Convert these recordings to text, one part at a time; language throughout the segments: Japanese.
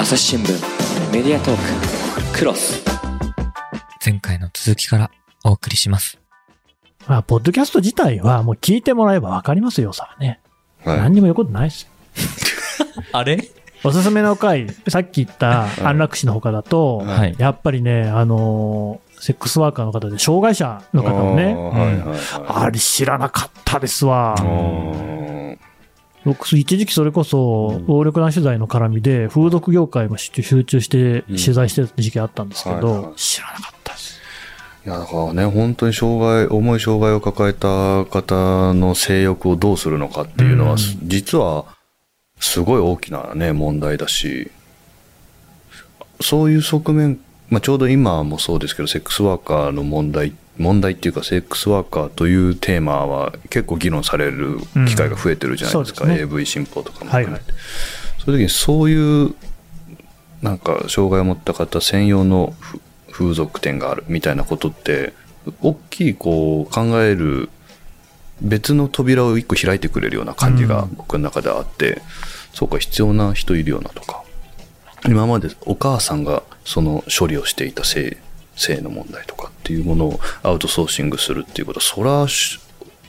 朝日新聞メディアトーククロス前回の続きからお送りします。まあ、ポッドキャスト自体はもう聞いてもらえばわかりますよ、さね。はい何にも言うことないですよ。あれ？おすすめの回、さっき言った安楽死の他だと、はい。やっぱりね、あのーセックスワーカーの方で障害者の方のね、はいはいはい。あれ知らなかったですわ。一時期それこそ、暴力団取材の絡みで、風俗業界も集中して取材してた時期あったんですけど、知らなかったです。いや、だからね、本当に障害、重い障害を抱えた方の性欲をどうするのかっていうのは、うん。実は、すごい大きなね、問題だし、そういう側面、まあ、ちょうど今もそうですけど、セックスワーカーの問題、問題っていうか、セックスワーカーというテーマは結構議論される機会が増えてるじゃないですか、うんすね。AV 新法とかもはいはい。含めて。そういう時にそういうなんか障害を持った方専用のふ風俗店があるみたいなことって大きいこう考える別の扉を一個開いてくれるような感じがうん。僕の中であって、そうか必要な人いるよなとか今までお母さんがその処理をしていた性性の問題とかっていうものをアウトソーシングするっていうことはそらし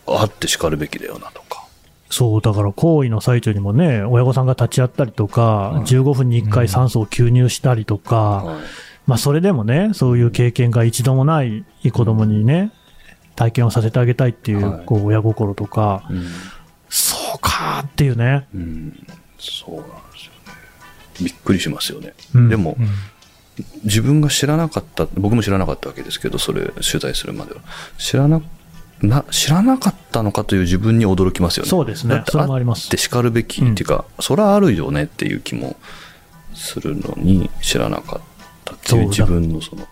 あってしかるべきだよなとか。そう、だから行為の最中にもね、親御さんが立ち会ったりとか、15分に1回酸素を吸入したりとか、はいまあそれでもね、そういう経験が一度もない子供にね、体験をさせてあげたいっていう、はいこう、親心とか、うんそうかーっていうね。うん、そうなんですよね。びっくりしますよね。うんでも、自分が知らなかった、僕も知らなかったわけですけど、それ取材するまでは。知らな、な、知らなかったのかという自分に驚きますよね。そうですねだってそれもありますって叱るべき、うんっていうか、それはあるよねっていう気もするのに知らなかったっていうそう自分のその、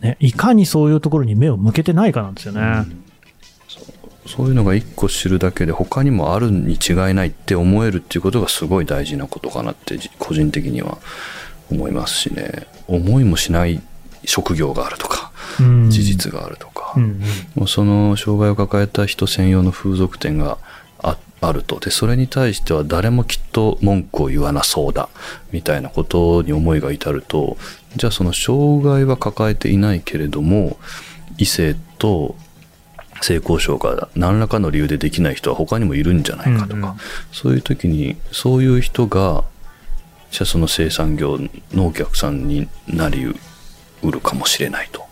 ね、いかにそういうところに目を向けてないかなんですよね。そういうのが一個知るだけで他にもあるに違いないって思えるっていうことがすごい大事なことかなってじ個人的には思いますしね。思いもしない職業があるとかうん。事実があるとか、うんうん。もうその障害を抱えた人専用の風俗店がああると。でそれに対しては誰もきっと文句を言わなそうだみたいなことに思いが至るとじゃあその障害は抱えていないけれども異性と性交渉が何らかの理由でできない人は他にもいるんじゃないかとか、うんうんそういう時にそういう人がじゃあその生産業のお客さんになりうるかもしれないと。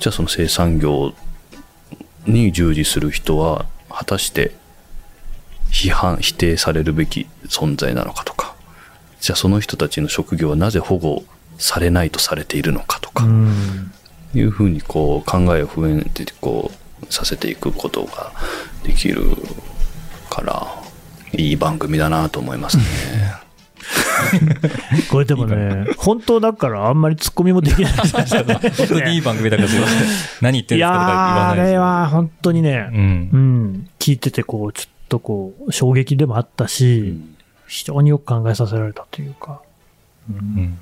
じゃあその生産業に従事する人は果たして批判否定されるべき存在なのかとかじゃあその人たちの職業はなぜ保護されないとされているのかとか、うんいうふうにこう考えを不変てこうさせていくことができるからいい番組だなと思いますね。これでもね、本当だからあんまり突っ込みもできないですよね。本当にいい番組だから 何言ってるんですかとか言わないですれは本当にね、うんう。ん、聞いててこう、ちょっとこう、衝撃でもあったし、非常によく考えさせられたというか、うん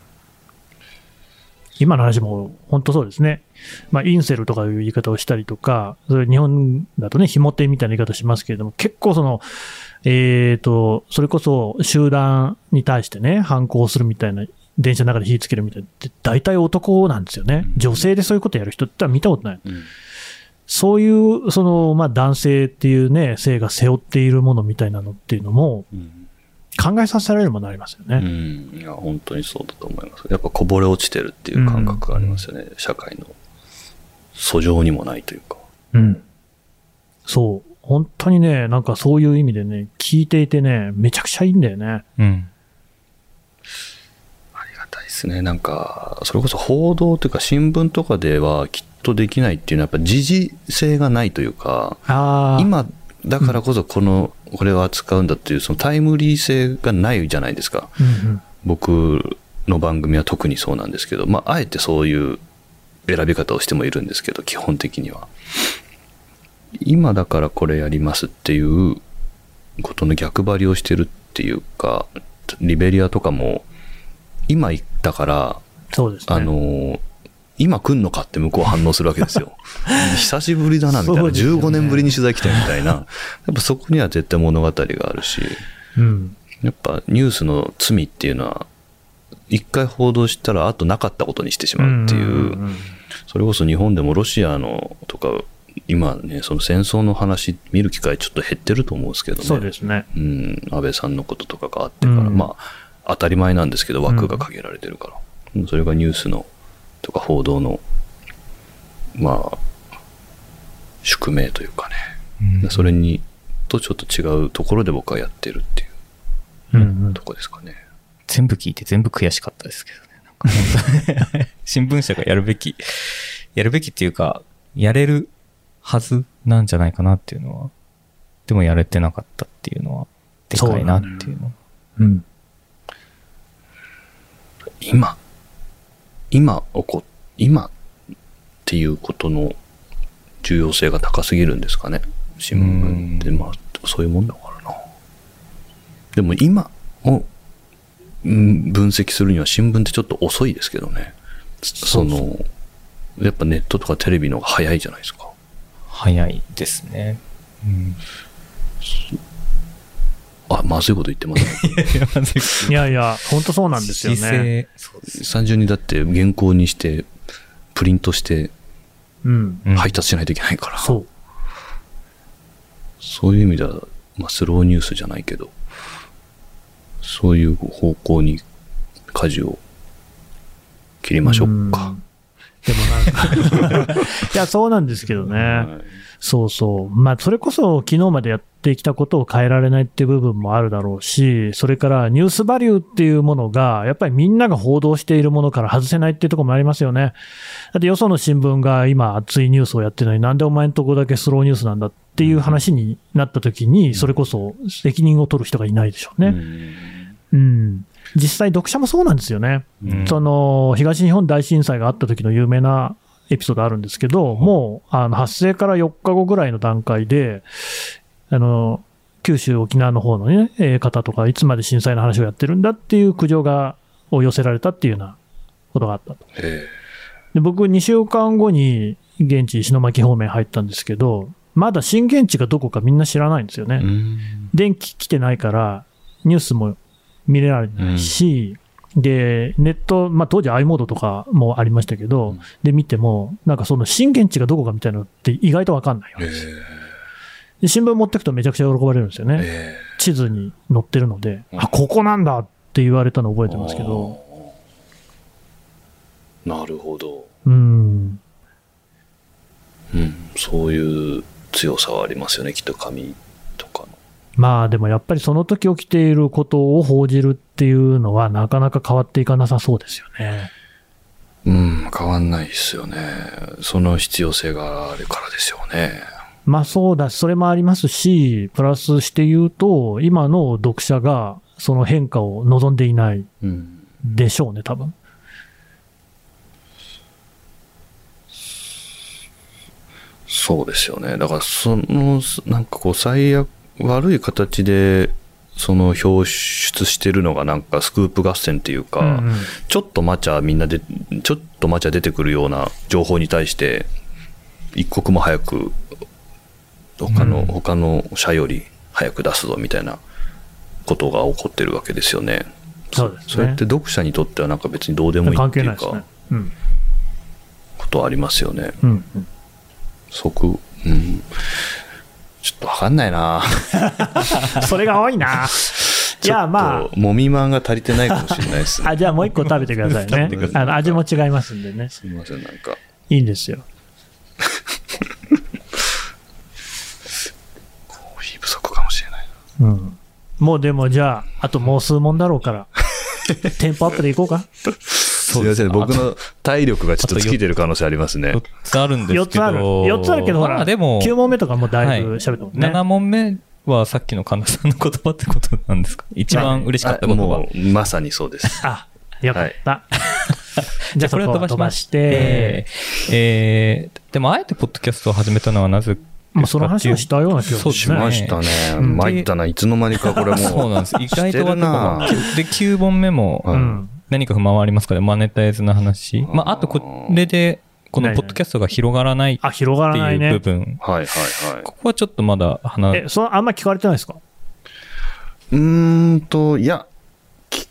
今の話も本当そうですね。まあ、インセルとかいう言い方をしたりとか、それ日本だとね、ひも手みたいな言い方しますけれども、結構その、えっ、と、それこそ集団に対してね、反抗するみたいな、電車の中で火つけるみたいな大体男なんですよね。女性でそういうことやる人って見たことない。うんそういう、その、まあ、男性っていうね、性が背負っているものみたいなのっていうのも、うん考えさせられるものありますよね。うん、いや本当にそうだと思います。やっぱこぼれ落ちてるっていう感覚がありますよね、社会の訴状にもないというか。うん。そう。本当にね、なんかそういう意味でね、聞いていてね、めちゃくちゃいいんだよね。うん。ありがたいですね。なんか、それこそ報道というか新聞とかではきっとできないっていうのはやっぱ時事性がないというか、ああ。今だからこそこの、これを扱うんだっていうそのタイムリー性がないじゃないですか。うんうん。僕の番組は特にそうなんですけど、まあ、あえてそういう選び方をしてもいるんですけど、基本的には。今だからこれやりますっていうことの逆張りをしてるっていうか、リベリアとかも、今言ったから、そうですね。あの、今来んのかって向こう反応するわけですよ。久しぶりだな、みたいな。ね15年ぶりに取材来たみたいな。やっぱそこには絶対物語があるし、うん。やっぱニュースの罪っていうのは、一回報道したら、あとなかったことにしてしまうっていう、んんそれこそ日本でもロシアのとか、今ね、その戦争の話見る機会ちょっと減ってると思うんですけどね。そうですね。うん、安倍さんのこととかがあってから、うんまあ、当たり前なんですけど、枠が限られてるから。それがニュースの、とか報道の、まあ、宿命というかね。うんそれに、とちょっと違うところで僕はやってるっていうんうんうとこですかね。全部聞いて全部悔しかったですけど 新聞社がやるべき、やるべきっていうか、やれるはずなんじゃないかなっていうのは、でもやれてなかったっていうのは、でかいなっていうのは。うん。今、今起こ、今っていうことの重要性が高すぎるんですかね。新聞って、うんまあ、そういうもんだからな。でも今を、うん分析するには新聞ってちょっと遅いですけどね。その、やっぱネットとかテレビの方が早いじゃないですか。早いですね。うん。あ、まずいこと言ってますね。いやいや、本当そうなんですよね。単純にだって原稿にして、プリントしてうん。うん配達しないといけないから。そう。そういう意味では、まあ、スローニュースじゃないけど、そういう方向に舵を切りましょうか。でもなんか、いや、そうなんですけどね。はいそうそう。まあ、それこそ昨日までやってきたことを変えられないっていう部分もあるだろうし、それからニュースバリューっていうものが、やっぱりみんなが報道しているものから外せないっていうところもありますよね。だってよその新聞が今熱いニュースをやってるのになんでお前のとこだけスローニュースなんだっていう話になった時に、それこそ責任を取る人がいないでしょうね。うん。実際読者もそうなんですよね。うんその東日本大震災があった時の有名なエピソードあるんですけど、もうあの発生から4日後ぐらいの段階で、あの九州、沖縄の方の、ね、えー方とか、いつまで震災の話をやってるんだっていう苦情がを寄せられたっていうようなことがあったと。えで僕、2週間後に現地、石巻方面入ったんですけど、まだ震源地がどこかみんな知らないんですよね。電気来てないから、ニュースも見れられないし、で、ネット、まあ、当時 i モードとかもありましたけど、うんで、見ても、なんかその震源地がどこかみたいなのって意外とわかんないよえね。で新聞持ってくとめちゃくちゃ喜ばれるんですよね。え地図に載ってるので、うん。あ、ここなんだって言われたの覚えてますけど、なるほど、うん、うん、そういう強さはありますよねきっと紙とかの。まあでもやっぱりその時起きていることを報じるっていうのはなかなか変わっていかなさそうですよね。うん変わんないですよね。その必要性があるからですよねまあそうだ、それもありますし、プラスして言うと、今の読者がその変化を望んでいないうんでしょうね、多分。そうですよね。だから、その、なんかこう、最悪、悪い形で、その表出してるのがなんかスクープ合戦っていうか、うんうんちょっと待ちゃみんなで、ちょっと待ちゃ出てくるような情報に対して、一刻も早く、他の、うん他の社より早く出すぞみたいなことが起こってるわけですよね。そうですねそれって読者にとってはなんか別にどうでもいい関っていうか係ないですね、。うんことありますよね。うんうん即、うん。ちょっとわかんないな それが多いな。いや、まあちょっ、ともみまんが足りてないかもしれないですね。あじゃあもう一個食べてくださいねあの味も違いますんでね。すみません、なんか。いいんですよ。コーヒー不足かもしれないうん。もうでもじゃあ、あともう数問だろうから、テンポアップでいこうか。すみません、僕の体力がちょっと尽きてる可能性ありますね4。つあるんです4けど。つある。4つあるけど、ほら、まあでも、9問目とかもだいぶ喋ったもんね。7問目はさっきの神田さんの言葉ってことなんですか？一番嬉しかった言葉。もう、まさにそうです。あ、よかった。じゃあ、これを飛飛ばしてて、、えー、でもあえてポッドキャストを始めたのはなぜもうその話をしたような気がし。ましたね。うん参ったな、いつの間にかこれも う。そうなんです。意外とで、9本目も。何か不満はありますかねマネタイズの話。まあ、あとこれで、このポッドキャストが広がらないっあ、広がらないねていう部。分。はいはいはい。ここはちょっとまだ話え、そのあんま聞かれてないですか？うーんと、いや、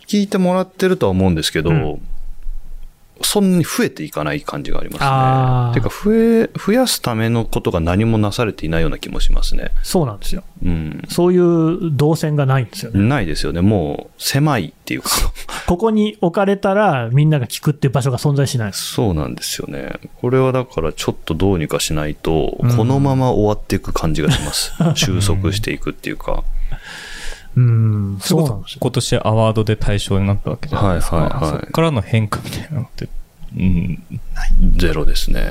聞いてもらってるとは思うんですけど、うんそんなに増えていかない感じがありますね。てか増え、増やすためのことが何もなされていないような気もしますね。そうなんですよ。うん。そういう動線がないんですよね。ないですよね。もう狭いっていうか。ここに置かれたらみんなが聞くっていう場所が存在しない。そうなんですよね。これはだからちょっとどうにかしないと、うんこのまま終わっていく感じがします。収束していくっていうか。うん、そうなんですよ。そ今年アワードで対象になったわけじゃないですか。はいはいはいそこからの変化みたいなのって、うん、ゼロですね。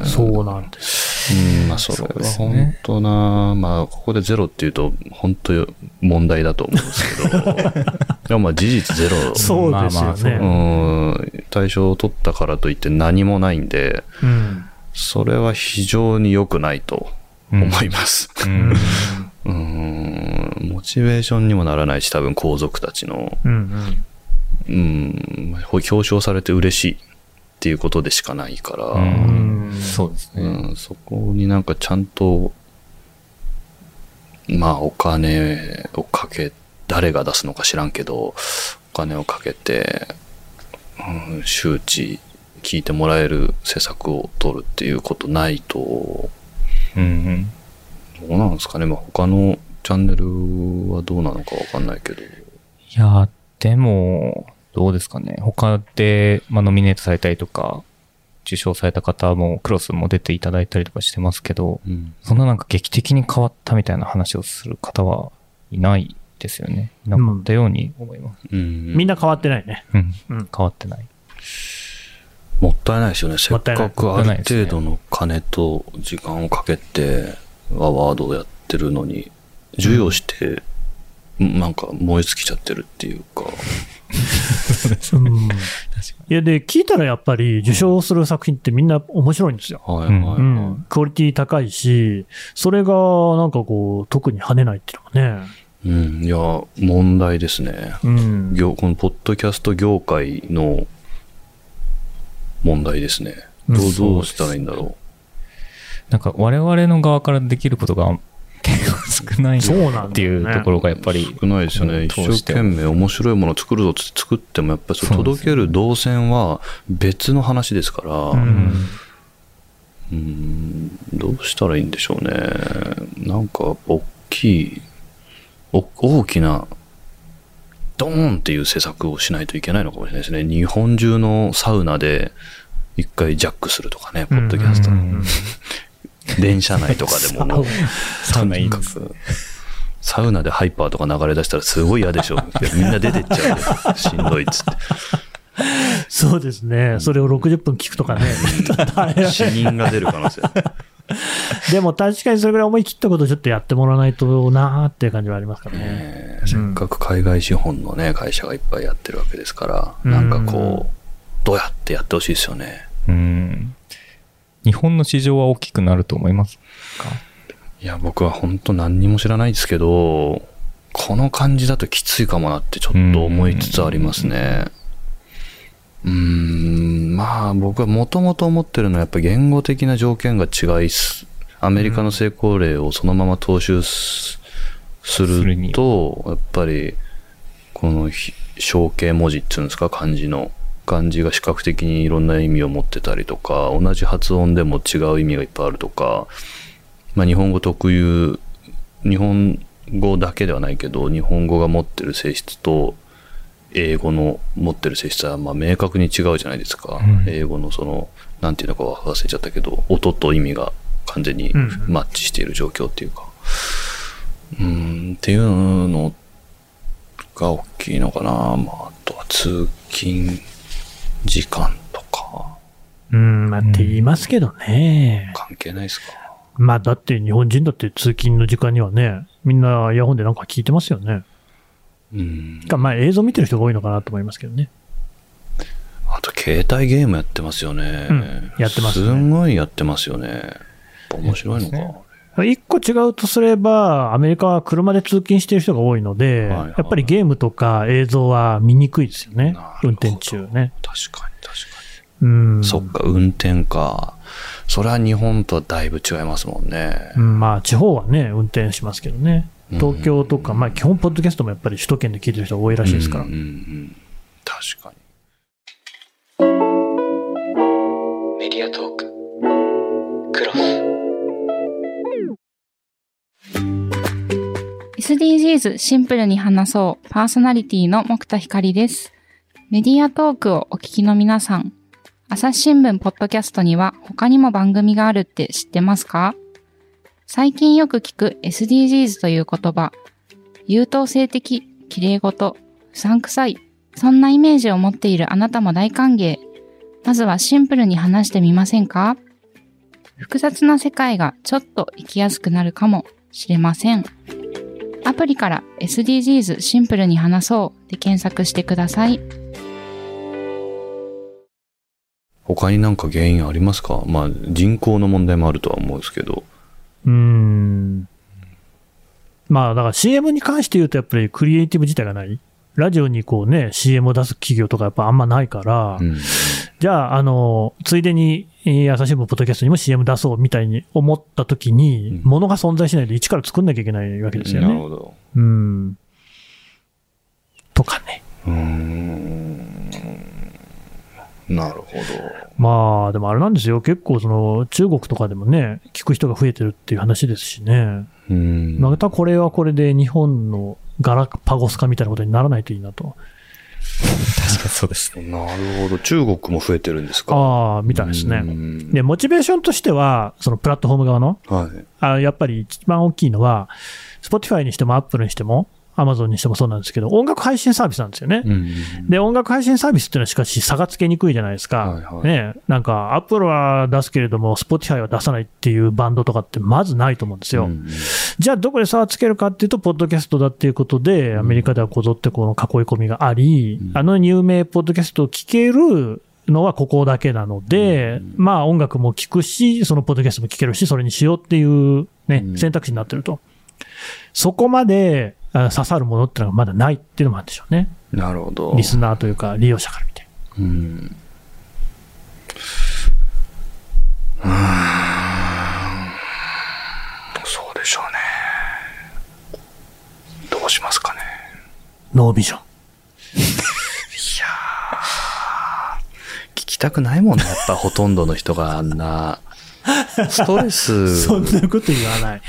うんそうなんです。うん、まあそれは本当な、まあここでゼロっていうと本当問題だと思うんですけど、でもまあ事実ゼロ。そうですよね。うん、対象を取ったからといって何もないんで、うん。それは非常に良くないと思います。うん うん、モチベーションにもならないし、多分皇族たちの、うん。うん。うん、表彰されて嬉しいっていうことでしかないから、そうですね。うん、そこになんかちゃんと、まあお金をかけ、誰が出すのか知らんけど、お金をかけて、うん、周知聞いてもらえる施策を取るっていうことないと、うんうん。どうなんですかね。まあ他のチャンネルはどうなのかわかんないけど。いや、でも、どうですかね。他で、まあ、ノミネートされたりとか、受賞された方も、クロスも出ていただいたりとかしてますけど、うんそんななんか劇的に変わったみたいな話をする方はいないですよね。いなかったように思います。うんみんな変わってないね。うん。うん変わってない。もったいないですよね。せっかくある程度の金と時間をかけてアワードをやってるのに、授与して、なんか燃え尽きちゃってるっていうか。うん。いや、で、聞いたらやっぱり受賞する作品ってみんな面白いんですよ。うんはいはいはい。うん。クオリティ高いし、それがなんかこう、特に跳ねないっていうのがね。うん、いや、問題ですね。うん。業このポッドキャスト業界の問題ですね。うんどうどうしたらいいんだろなんか我々の側からできることが少ないそうなんだよねっていうところがやっぱりう。少ないですよね。一生懸命面白いものを作るぞって作っても、やっぱり届ける動線は別の話ですから、うんうんどうしたらいいんでしょうね。なんか、大きい、お大きな、ドーンっていう施策をしないといけないのかもしれないですね。日本中のサウナで一回ジャックするとかね、ポッドキャスト。うん電車内とかでもサウナいいでとにかくサウナでハイパーとか流れ出したらすごい嫌でしょ。みんな出てっちゃうで。しんどいっつって。そうですね。それを60分聞くとかね。死人が出る可能性。でも確かにそれぐらい思い切ったことをちょっとやってもらわないとなーっていう感じはありますからね。ねせっかく海外資本のね、会社がいっぱいやってるわけですから、うんなんかこう、どうやってやってほしいですよね。うん。日本の市場は大きくなると思いますか？いや、僕は本当何にも知らないですけど、この感じだときついかもなってちょっと思いつつありますね。うーん、まあ僕はもともと思ってるのはやっぱ言語的な条件が違いす。アメリカの成功例をそのまま踏襲すると、やっぱりこのひ象形文字っていうんですか、漢字の。漢字が視覚的にいろんな意味を持ってたりとか、同じ発音でも違う意味がいっぱいあるとか、まあ、日本語特有日本語だけではないけど日本語が持ってる性質と英語の持ってる性質はまあ明確に違うじゃないですか、うん。英語のそのなんていうのか忘れちゃったけど音と意味が完全にうん。マッチしている状況っていうか。うんっていうのが大きいのかな、まあ、あとは通勤時間とかうん、まあ、って言いますけどね。関係ないですか？まあ、だって日本人だって通勤の時間にはね、みんなイヤホンでなんか聞いてますよね。うんかまあ、映像見てる人が多いのかなと思いますけどね。あと、携帯ゲームやってますよね。うんやってますねすんごいやってますよね。面白いのか。一個違うとすれば、アメリカは車で通勤してる人が多いので、はいはいやっぱりゲームとか映像は見にくいですよね運転中ね。確かに確かうん。に。そっか、運転か。それは日本とはだいぶ違いますもんね。うんまあ、地方はね、運転しますけどね。東京とか、まあ基本、ポッドキャストもやっぱり首都圏で聞いてる人が多いらしいですからうん。うんうん確かに。メディアトーククロス SDGs シンプルに話そうパーソナリティの木田光です。メディアトークをお聞きの皆さん、朝日新聞ポッドキャストには他にも番組があるって知ってますか？最近よく聞く SDGs という言葉、優等生的、綺麗事、不散臭い、そんなイメージを持っているあなたも大歓迎。まずはシンプルに話してみませんか？複雑な世界がちょっと生きやすくなるかもしれません。アプリから SDGs シンプルに話そうで検索してください。他になんか原因ありますか？まあ人口の問題もあるとは思うんですけど。うーん。まあ、だから CM に関して言うと、やっぱりクリエイティブ自体がない。ラジオにこうね、CM を出す企業とかやっぱあんまないから、うんじゃあ、あの、ついでに、えー朝日新聞ポッドキャストにも CM 出そうみたいに思った時に、うんものが存在しないで一から作んなきゃいけないわけですよね。なるほど。うん。とかね。うーん。なるほまあ、でもあれなんですよ。結構その、中国とかでもね、聞く人が増えてるっていう話ですしね。ど。うん。またこれはこれで日本のガラパゴス化みたいなことにならないといいなと。確かにそうですね。なるほど。中国も増えてるんですか？ああ、みたいですうね。んで、モチベーションとしては、そのプラットフォーム側の、はい。あやっぱり一番大きいのは、Spotify にしても Apple にしても、Amazon にしてもそうなんですけど、音楽配信サービスなんですよね。うんで、音楽配信サービスっていうのはしかし差がつけにくいじゃないですか。はいはいね、なんか、Apple は出すけれども、Spotify は出さないっていうバンドとかってまずないと思うんですよ。うんじゃあ、どこで差をつけるかっていうと、ポッドキャストだっていうことで、アメリカではこぞってこの囲い込みがあり、うんあの有名ポッドキャストを聞けるのはここだけなので、うんまあ音楽も聞くし、そのポッドキャストも聞けるし、それにしようっていうねう、ん選択肢になってると。そこまであ刺さるものっていうのがまだないっていうのもあるんでしょうね。なるほど。リスナーというか利用者から見て。うん。うーんそうでしょうね。どうしますかね。ノービジョン。聞きたくないもんね。やっぱほとんどの人があんな、ストレス、そんなこと言わない。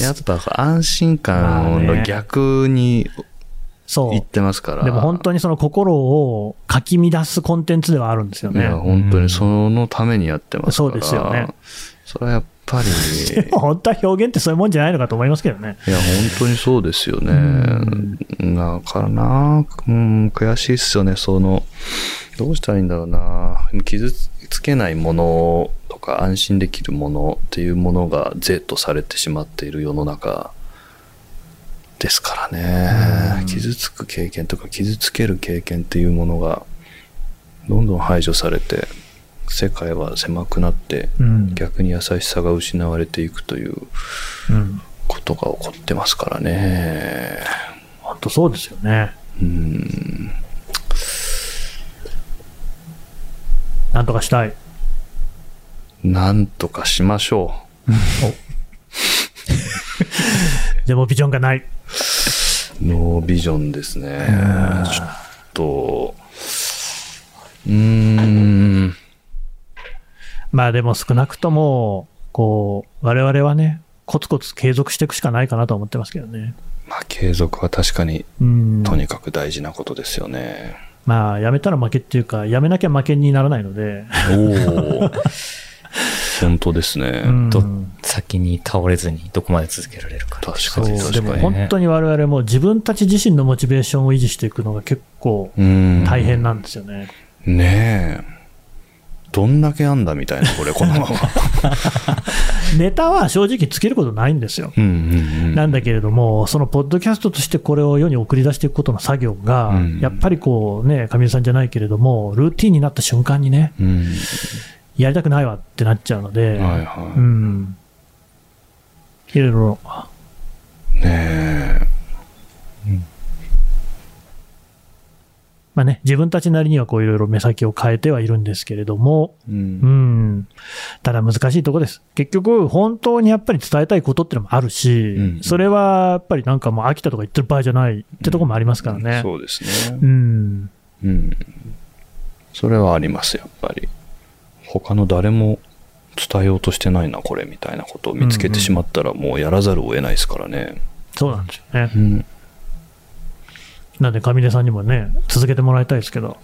やっぱ安心感の逆にそう言っ。てますから。でも本当にその心をかき乱すコンテンツではあるんですよね。いや、本当にそのためにやってますから。そうですよね。それはやっぱり、でも本当は表現ってそういうもんじゃないのかと思いますけどね。いや、本当にそうですよね。だからな、うん、悔しいっすよね、その、どうしたらいいんだろうな。傷つけないものとか安心できるものっていうものが是とされてしまっている世の中ですからね。傷つく経験とか傷つける経験っていうものがどんどん排除されて、世界は狭くなって、うん。逆に優しさが失われていくといううん。ことが起こってますからね。本当そうですよね。うん。なんとかしたい。なんとかしましょ でもビジョンがない。う。ノービジョンですね。ちょっと、うーん。まあでも少なくとも、こう、我々はね、コツコツ継続していくしかないかなと思ってますけどね。まあ、継続は確かに、うん。とにかく大事なことですよね。まあ、やめたら負けっていうか、やめなきゃ負けにならないので。本当ですね。うんど先に倒れずにどこまで続けられるか。確かそうに確かにでも本当に我々も自分たち自身のモチベーションを維持していくのが結構うん。大変なんですよね。ねえ。どんだけあんだみたいな、これ、このまま。ネタは正直つけることないんですよ。うんうんうん。なんだけれども、そのポッドキャストとしてこれを世に送り出していくことの作業が、うんやっぱりこうね、上地さんじゃないけれども、ルーティンになった瞬間にね、うん。やりたくないわってなっちゃうので、はいはいうん。いろいろ、ねえ。まあね、自分たちなりにはこういろいろ目先を変えてはいるんですけれども、う。うんん、ただ難しいとこです。結局、本当にやっぱり伝えたいことってのもあるし、うんそれはやっぱりなんかもう飽きたとか言ってる場合じゃないってとこもありますからね。そうですね。うん。うん。それはあります、やっぱり。他の誰も伝えようとしてないな、これ、みたいなことを見つけてしまったら、もうやらざるを得ないですからね。そうなんですよね。うん。なんで、上出さんにもね、続けてもらいたいですけど。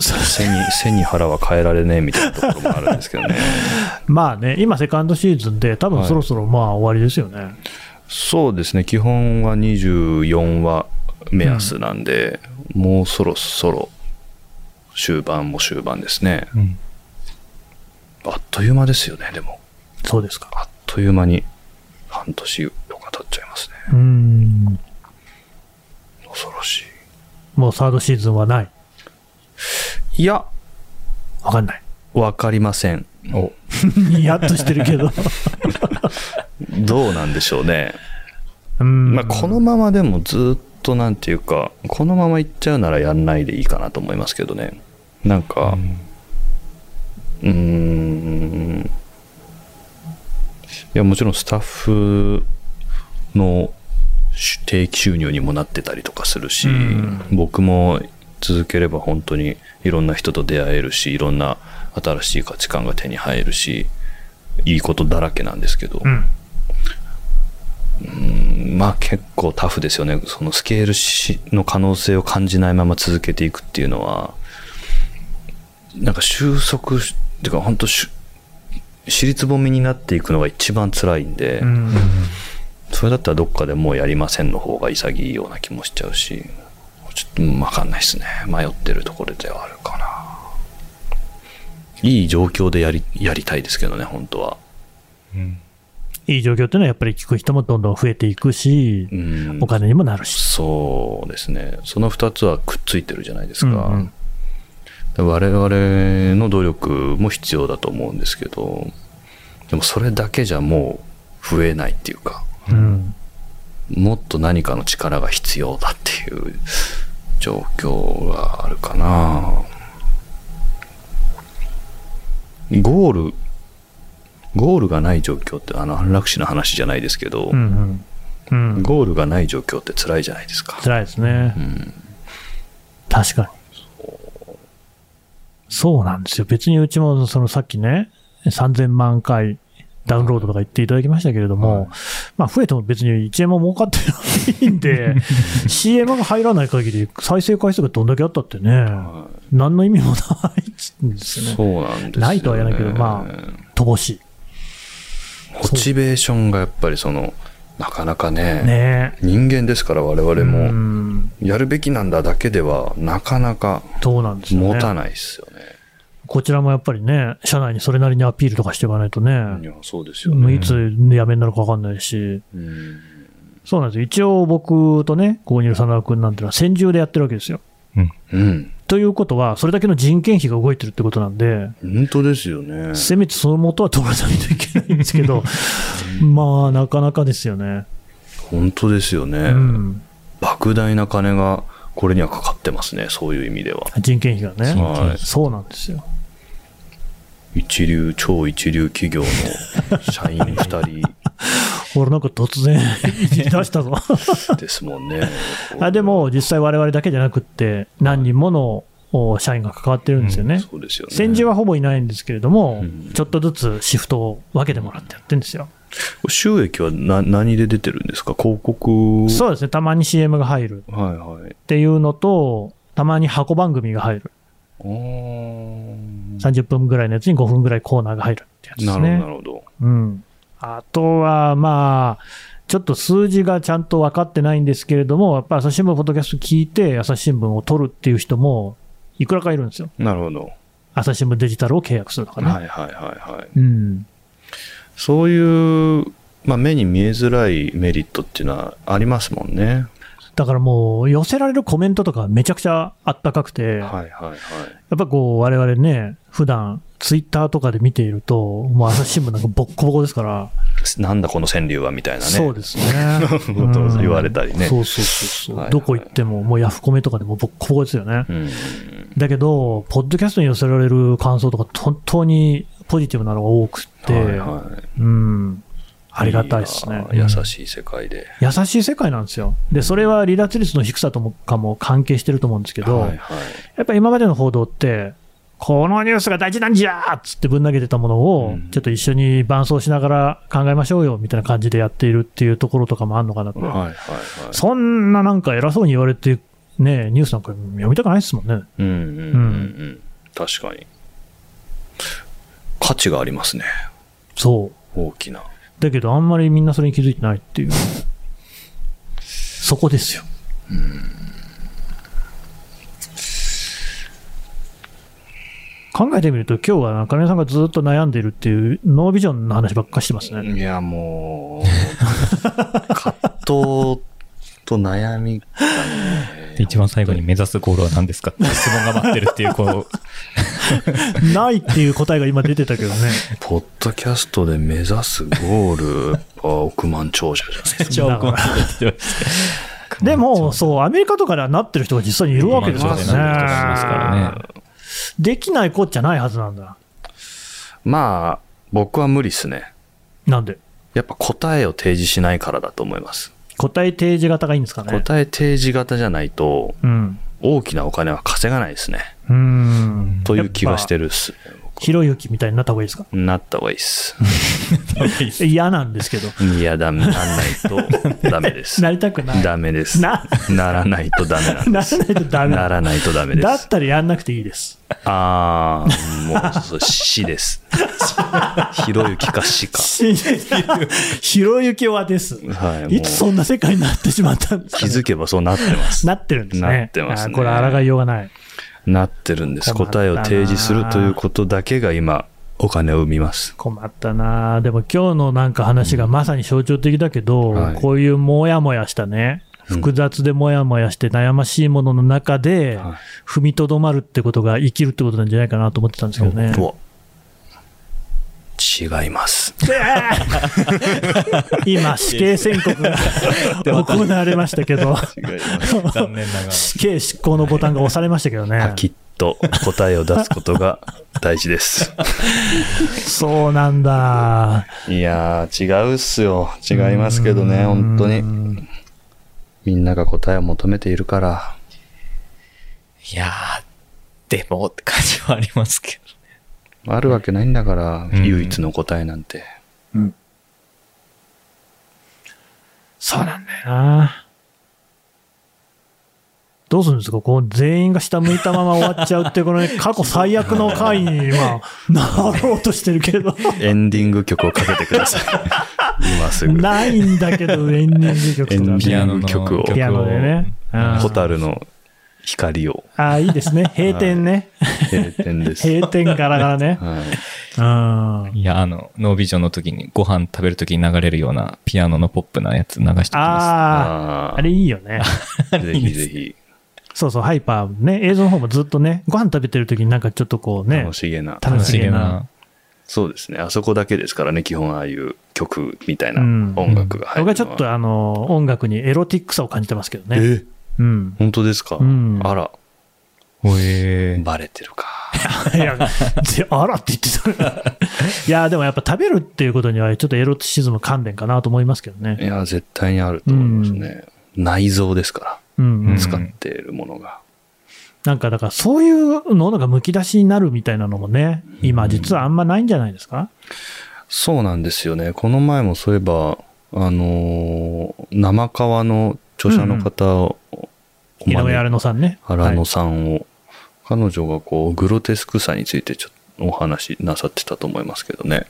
背に、背に腹は変えられねえみたいなところもあるんですけどね。まあね、今、セカンドシーズンで、多分そろそろまあ終わりですよね。そうですね、基本は24話目安なんで、もうそろそろ終盤も終盤ですね。うんあっという間ですよね、でも。そうですか。あっという間に半年とか経っちゃいますね。うん。恐ろしもうサードシーズンはない。い。いや、わかんない。わかりません。おニヤッとしてるけど。どうなんでしょうね。うん。まあ、このままでもずっとなんていうか、このままいっちゃうならやんないでいいかなと思いますけどね。なんか、うーん。いや、もちろんスタッフのし定期収入にもなってたりとかするし、うん僕も続ければ本当にいろんな人と出会えるし、いろんな新しい価値観が手に入るし、いいことだらけなんですけど、うん。うんまあ結構タフですよね。そのスケールしの可能性を感じないまま続けていくっていうのは、なんか収束し、っていうか本当し尻つぼみになっていくのが一番辛いんで、うん。それだったらどっかでもうやりませんの方が潔いような気もしちゃうし、ちょっとうんわかんないですね。迷ってるところではあるかな。いい状況でやり、やりたいですけどね、本当は。いい状況っていうのはやっぱり聞く人もどんどん増えていくし、うんお金にもなるし。そうですね。その二つはくっついてるじゃないですか。うんうん我々の努力も必要だと思うんですけど、でもそれだけじゃもう増えないっていうか、うん。もっと何かの力が必要だっていう状況があるかな。ゴール、ゴールがない状況って、あの、安楽死の話じゃないですけど、うんうん。うん。ゴールがない状況って辛いじゃないですか。辛いですね。うん確かに。そうなんですよ。別にうちも、そのさっきね、3000万回ダウンロードとか言っていただきましたけれども、まあ増えても別に1円も儲かってないんで、CM が入らない限り再生回数がどんだけあったってね、は何の意味もないんですいよね。そうなんですよ、ね。ないとは言わないけどま乏しモチベーションがやっぱりその、なかなかね、い。ね人間ですから我々も、ん。やるべきなんだだけでは、なかなかそうなんですよね。持たないですよね。こちらもやっぱりね、社内にそれなりにアピールとかしていかないとね、いや、そうですよね。いつ辞めになるか分かんないし、うんそうなんですよ。一応僕とね、ここにいる真田君なんてのは戦場でやってるわけですよ。うん。ということは、それだけの人件費が動いてるってことなんで、本当ですよね。せめてその元は取らないといけないんですけど、まあ、なかなかですよね。本当ですよね。うん。莫大な金がこれにはかかってますね。そういう意味では。人件費がね。はいそうなんですよ。一流、超一流企業の社員二人 俺なんか突然出したぞ。ですもんね。あでも、実際我々だけじゃなくって、何人ものお社員が関わってるんですよね。そうですよね。戦時はほぼいないんですけれども、うんちょっとずつシフトを分けてもらってやってるんですよ。収益はな何で出てるんですか？広告？そうですね、たまに CM が入るはいはい。っていうのと、たまに箱番組が入る。あー30分ぐらいのやつに5分ぐらいコーナーが入るってやつですなるほど、なね。るほど。うん。あとは、まあ、ちょっと数字がちゃんと分かってないんですけれども、やっぱ朝日新聞、ポッドキャスト聞いて、朝日新聞を取るっていう人も、いくらかいるんですよ。なるほど。朝日新聞デジタルを契約するとかね。はいはいはいはい。うん。そういう、まあ、目に見えづらいメリットっていうのはありますもんね。だからもう、寄せられるコメントとかめちゃくちゃあったかくて、はいはいはい。やっぱこう、我々ね、普段ツイッターとかで見ていると、もう朝日新聞なんかボッコボコですから、なんだこの川柳はみたいなね。そうですね。言われたりねうんそうそうそうそう、どこ行っても、もうヤフコメとかでもボッコボコですよね。うん。だけど、ポッドキャストに寄せられる感想とか、本当にポジティブなのが多くって、はいはいうん、ありがたいですね。優しい世界で。優しい世界なんですよ。で、それは離脱率の低さともかも関係してると思うんですけど、はいはい。やっぱり今までの報道って、このニュースが大事なんじゃーっつってぶん投げてたものをうん、ちょっと一緒に伴走しながら考えましょうよみたいな感じでやっているっていうところとかもあるのかなと。はいはいはい。そんななんか偉そうに言われて、ね、ニュースなんか読みたくないですもんね。うんうんうんうん。確かに。価値がありますね。そう。大きな。だけどあんまりみんなそれに気づいてないっていう。そこですよ。考えてみると、今日は中根さんがずっと悩んでいるっていう、ノービジョンの話ばっかしてますね。いや、もう、葛藤と悩みがね一番最後に目指すゴールは何ですか？って質問が待ってるっていう、こう、ないっていう答えが今出てたけどね。ポッドキャストで目指すゴール、やっぱ億万長者じゃないですか。でも、そう、アメリカとかではなってる人が実際にいるわけですよねできないこっちゃないはずなんだ。まあ、僕は無理っすね。なんで？やっぱ答えを提示しないからだと思います。答え提示型がいいんですかね。答え提示型じゃないと、うん。大きなお金は稼がないですね。うーん。という気がしてるっす。ひろゆきみたいになった方がいいですか？なった方がいいっす。嫌なんですけど。いや、だめ、なんないと ダメです。なりたくない。ダメです。なならないとダメなんならです。ないとダメならないとダメです。だったらやんなくていいです。ああ、もう、そう、死です。ひろゆきか死か。ひろゆきはです。はい。もいつそんな世界になってしまったんですう、か、気づけばそうなってます。なってるんですね。なってますねあこれ、抗いようがない。なってるんです。答えを提示するということだけが今、お金を生みます。困ったなでも今日のなんか話がまさに象徴的だけど、はいこういうもやもやしたね、うん複雑でもやもやして悩ましいものの中で、はい踏みとどまるってことが生きるってことなんじゃないかなと思ってたんですけどね。うわ違います。今、死刑宣告が行われましたけど、違います。残念ながら。死刑執行のボタンが押されましたけどねパ。キッと答えを出すことが大事です。そうなんだ。いやー、違うっすよ。違いますけどね、本当に。に。みんなが答えを求めているから。いやー、でもって感じはありますけあるわけないんだから、うん唯一の答えなんて。そうなんだよな。どうするんですか？こう全員が下向いたまま終わっちゃうってこのね 過去最悪の回に、まあ、なろうとしてるけど、エンディング曲をかけてください。今すぐ。ないんだけど、エンディング曲とかエンデ曲をピアノでね。うんホタルの光を。ああ、いいですね。閉店ね。閉店です。閉店ガラガラね。はい。うん。いや、あの、ノービジョンの時にご飯食べる時に流れるようなピアノのポップなやつ流しておきまああ、ああれいいよね。あ、ぜひぜひ、そうそう、ハイパーね、映像の方もずっとね、ご飯食べてる時になんかちょっとこうね楽、しげな。す。楽しげな。そうですね。あそこだけですからね、基本ああいう曲みたいなうん音楽が入るのは。僕はちょっとあの、音楽にエロティックさを感じてますけどね。え？うん。本当ですか、うんあら、おえー。バレてるか。いや、ぜあらって言ってた。いや、でもやっぱ食べるっていうことにはちょっとエロシズム関連かなと思いますけどね。いや、絶対にあると思いますね。内臓ですかうん、うら、ん。使っているものが。なんかだからそういうのがむき出しになるみたいなのもね、今実はあんまないんじゃないですか？そうなんですよね。この前もそういえば、あのー生川の著者の方を、井上荒野さんね。荒野さんを、彼女がこう、グロテスクさについてちょっとお話しなさってたと思いますけどね。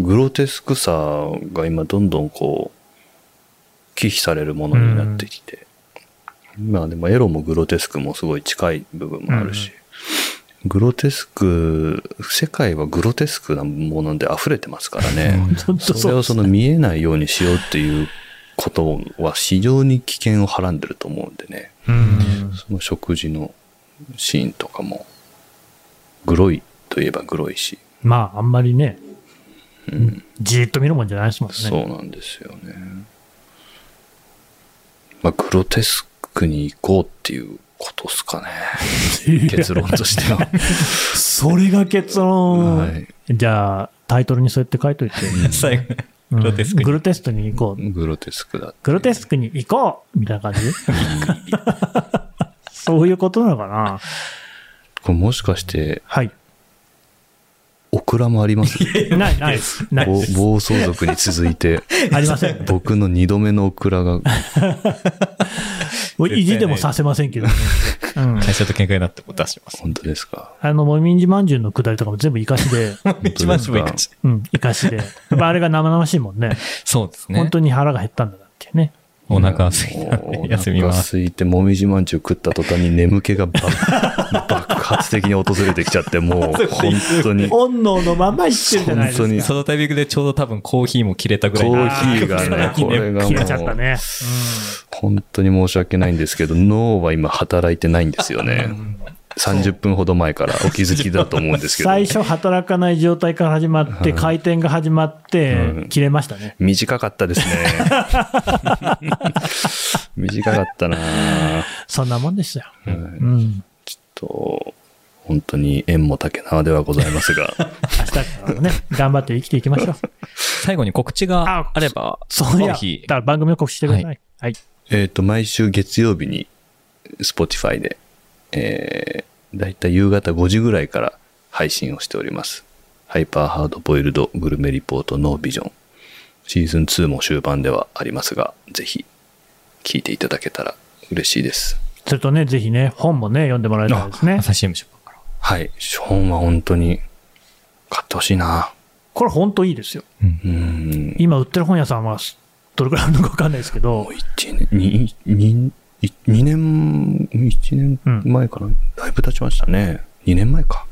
グロテスクさが今どんどんこう、忌避されるものになってきて。まあでもエロもグロテスクもすごい近い部分もあるし、グロテスク、世界はグロテスクなもので溢れてますからね。それをその見えないようにしようっていうことは非常に危険をはらんでると思うんでね。うん。その食事のシーンとかも、グロいといえばグロいし、まあ、あんまりね、うんじーっと見るもんじゃないですもんね。そうなんですよね。まあ、グロテスクに行こうっていうことっすかね。結論としては。それが結論。はい。じゃあ、タイトルにそうやって書いといて。最後、うんグロテスクにグロテスクに行こう。グロテスクだ。グロテスクに行こうみたいな感じ？そういうことなのかな？これもしかして、はい。オクラもありますない、ないです。ない暴走族に続いて、ありませんね。僕の二度目のオクラが、もう意地でもさせませんけどね。うん。会社と喧嘩になっても出します。本当ですか？あの、もみんじまんじゅうのくだりとかも全部生かしで、一番しもいいかもしれないうん、生かしで。やっぱあれが生々しいもんね。そうですね。本当に腹が減ったんだなっていうね。お腹すいたん休みお腹ます。空いて、もみじまんじゅう食った途端に眠気が爆爆発的に訪れてきちゃって、もう 本当に、コ本能のまま生きてるじゃないですか。本当にそのタイミングでちょうど多分コーヒーも切れたぐらいーヒーがね、これが切れちゃったもう、ね。本当に申し訳ないんですけど、脳は今働いてないんですよね。30分ほど前からお気づきだと思うんですけど、最初働かない状態から始まって、回転が始まってうん、切れましたね。短かったですね。短かったなぁそんなもんですよ。はいうん。と、本当に縁も竹縄ではございますが、明日からもね、頑張って生きていきましょう。最後に告知があれば、そういや、ぜひだ番組を告知してください。はい。えっと、毎週月曜日に、Spotify で、えー、だいたい夕方5時ぐらいから配信をしております。ハイパーハードボイルドグルメリポートノービジョン。シーズン2も終盤ではありますが、ぜひ聞いていただけたら嬉しいです。それとね、ぜひね、本もね、読んでもらいたいですね。朝日新聞出版から。はい。本は本当に買ってほしいなこれ本当いいですよ。うん。今売ってる本屋さんは、どれくらいあるのかわかんないですけどもう、一年、に、に、い二年、一年前かな、だいぶ経ちましたね。二年前か。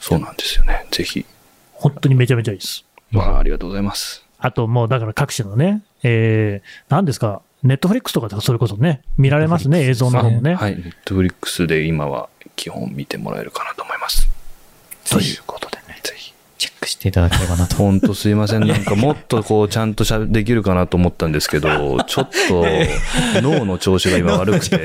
そうなんですよね。ぜひ。本当にめちゃめちゃいいです。わあ、ありがとうございます。あともうだから各種のね、えー、何ですか、ネットフリックスとかでそれこそね、見られますね、映像の方もね。はい。ネットフリックスで今は基本見てもらえるかなと思います。ということでね。ぜひ。チェックしていただければなと。本当すいません。なんか もっとこうちゃんとしゃできるかなと思ったんですけど、ちょっと脳の調子が今悪くて。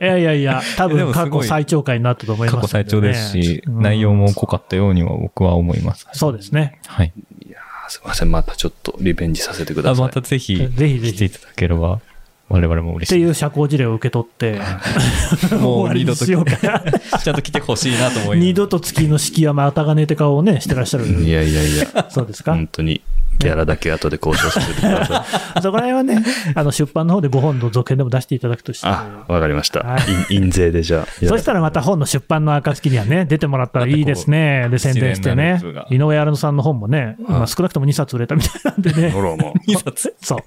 いやいやいや、多で分過去最長回になったと思いますんでね、過去最長ですし、うん内容も濃かったようには僕は思います。そうですね。はい。いやーすいません。またちょっとリベンジさせてくだあさい。またぜひ、ぜひぜひ来ていただければ、我々も嬉しい。っていう社交辞令を受け取って、もう二度としようかな。ちゃんと来てほしいなと思います。二度と月の式はまたがねて顔をね、してらっしゃる。いやいやいや。そうですか？本当にギャラだけ後で交渉させてください。そこら辺はね、あの出版の方でご本の続編でも出していただくとして。あ、わかりましたは。印印税でじゃあ。そしたらまた本の出版の暁にはね、出てもらったらいいですね。で、宣伝してね。井上荒野さんの本もね、まあ少なくとも2冊売れたみたいなんでね。ほらもう。2冊？そう。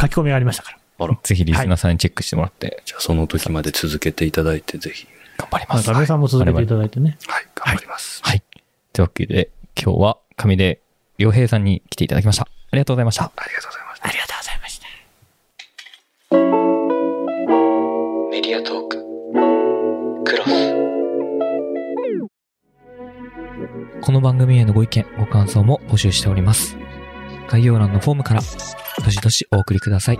書き込みがありましたから。ぜひリスナーさんにチェックしてもらって、じゃあその時まで続けていただいて、ぜひ。まあ、頑張ります。ガメさんも続けていただいてね。はい、頑張ります。はい。というわけで、今日は上出良平さんに来ていただきました。ありがとうございました。ありがとうございました。ありがとうございました。メディアトーククロスこの番組へのご意見、ご感想も募集しております。概要欄のフォームから、どしどしお送りください。